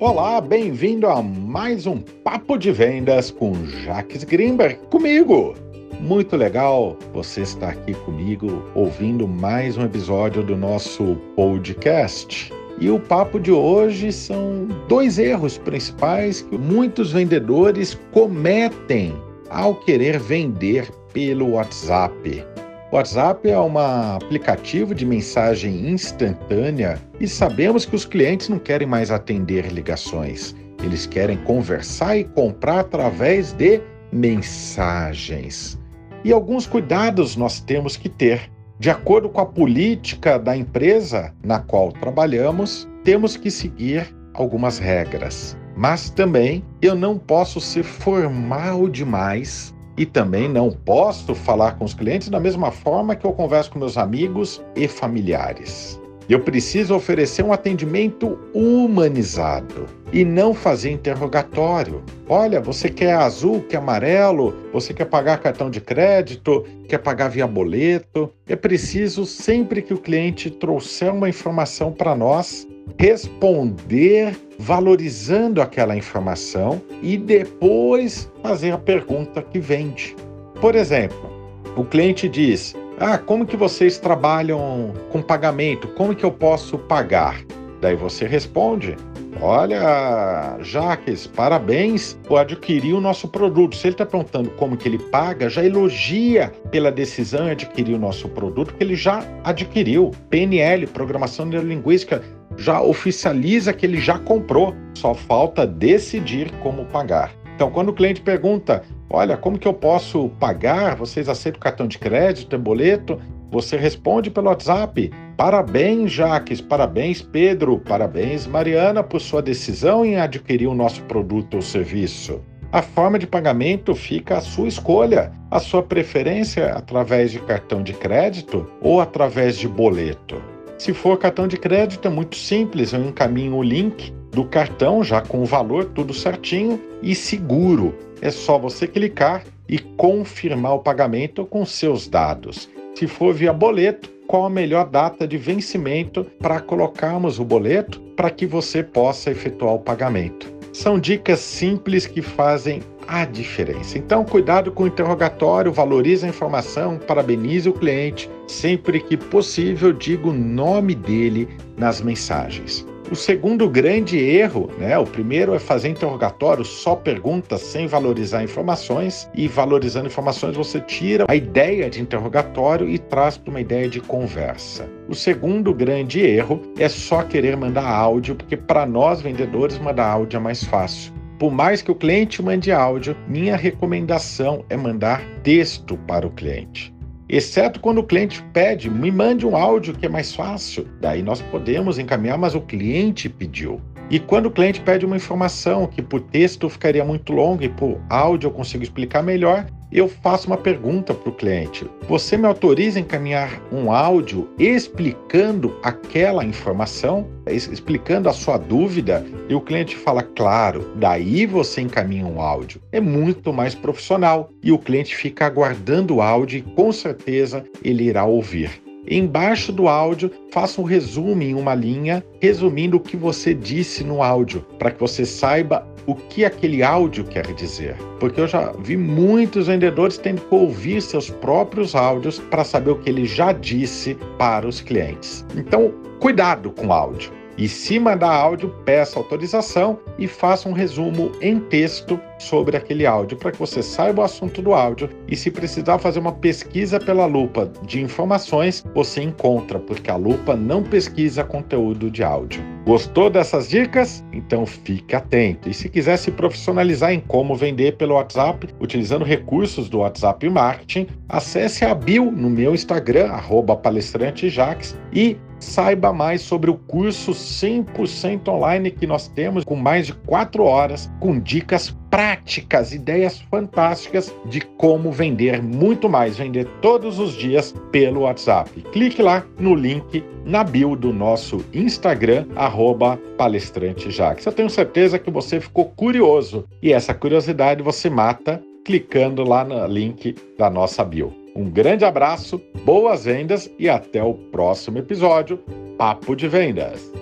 Olá, bem-vindo a mais um Papo de Vendas com Jaques Grimberg comigo. Muito legal você estar aqui comigo ouvindo mais um episódio do nosso podcast. E o papo de hoje são dois erros principais que muitos vendedores cometem ao querer vender pelo WhatsApp. O WhatsApp é um aplicativo de mensagem instantânea e sabemos que os clientes não querem mais atender ligações. Eles querem conversar e comprar através de mensagens. E alguns cuidados nós temos que ter. De acordo com a política da empresa na qual trabalhamos, temos que seguir algumas regras. Mas também eu não posso ser formal demais e também não posso falar com os clientes da mesma forma que eu converso com meus amigos e familiares. Eu preciso oferecer um atendimento humanizado e não fazer interrogatório. Olha, você quer azul, quer amarelo, você quer pagar cartão de crédito, quer pagar via boleto. É preciso, sempre que o cliente trouxer uma informação para nós, responder valorizando aquela informação e depois fazer a pergunta que vende. Por exemplo, o cliente diz: "Ah, como que vocês trabalham com pagamento? Como que eu posso pagar?" Daí você responde: Olha, Jaques, parabéns por adquirir o nosso produto. Se ele está perguntando como que ele paga, já elogia pela decisão de adquirir o nosso produto, que ele já adquiriu. PNL, Programação Neurolinguística, já oficializa que ele já comprou, só falta decidir como pagar. Então, quando o cliente pergunta, olha, como que eu posso pagar? Vocês aceitam cartão de crédito, é boleto? Você responde pelo WhatsApp. Parabéns, Jaques, parabéns, Pedro, parabéns, Mariana, por sua decisão em adquirir o nosso produto ou serviço. A forma de pagamento fica à sua escolha. A sua preferência é através de cartão de crédito ou através de boleto. Se for cartão de crédito, é muito simples, eu encaminho o link do cartão já com o valor tudo certinho e seguro. É só você clicar e confirmar o pagamento com seus dados. Se for via boleto, qual a melhor data de vencimento para colocarmos o boleto para que você possa efetuar o pagamento. São dicas simples que fazem a diferença. Então, cuidado com o interrogatório, valorize a informação, parabenize o cliente. Sempre que possível, diga o nome dele nas mensagens. O segundo grande erro, né? O primeiro é fazer interrogatório, só perguntas sem valorizar informações, e valorizando informações você tira a ideia de interrogatório e traz para uma ideia de conversa. O segundo grande erro é só querer mandar áudio, porque para nós vendedores mandar áudio é mais fácil. Por mais que o cliente mande áudio, minha recomendação é mandar texto para o cliente. Exceto quando o cliente pede, me mande um áudio que é mais fácil. Daí nós podemos encaminhar, mas o cliente pediu. E quando o cliente pede uma informação que por texto ficaria muito longo e por áudio eu consigo explicar melhor, eu faço uma pergunta para o cliente. Você me autoriza a encaminhar um áudio explicando aquela informação, explicando a sua dúvida? E o cliente fala, claro, daí você encaminha um áudio. É muito mais profissional e o cliente fica aguardando o áudio e com certeza ele irá ouvir. Embaixo do áudio, faça um resumo em uma linha, resumindo o que você disse no áudio, para que você saiba o que aquele áudio quer dizer. Porque eu já vi muitos vendedores tendo que ouvir seus próprios áudios para saber o que ele já disse para os clientes. Então, cuidado com o áudio. E se mandar áudio, peça autorização e faça um resumo em texto sobre aquele áudio para que você saiba o assunto do áudio e se precisar fazer uma pesquisa pela lupa de informações, você encontra, porque a lupa não pesquisa conteúdo de áudio. Gostou dessas dicas? Então fique atento. E se quiser se profissionalizar em como vender pelo WhatsApp, utilizando recursos do WhatsApp Marketing, acesse a bio no meu Instagram, palestrantejax, e Saiba mais sobre o curso 100% online que nós temos, com mais de 4 horas, com dicas práticas, ideias fantásticas de como vender muito mais, vender todos os dias pelo WhatsApp. Clique lá no link na bio do nosso Instagram, palestrantejax. Eu tenho certeza que você ficou curioso e essa curiosidade você mata clicando lá no link da nossa bio. Um grande abraço, boas vendas e até o próximo episódio. Papo de Vendas.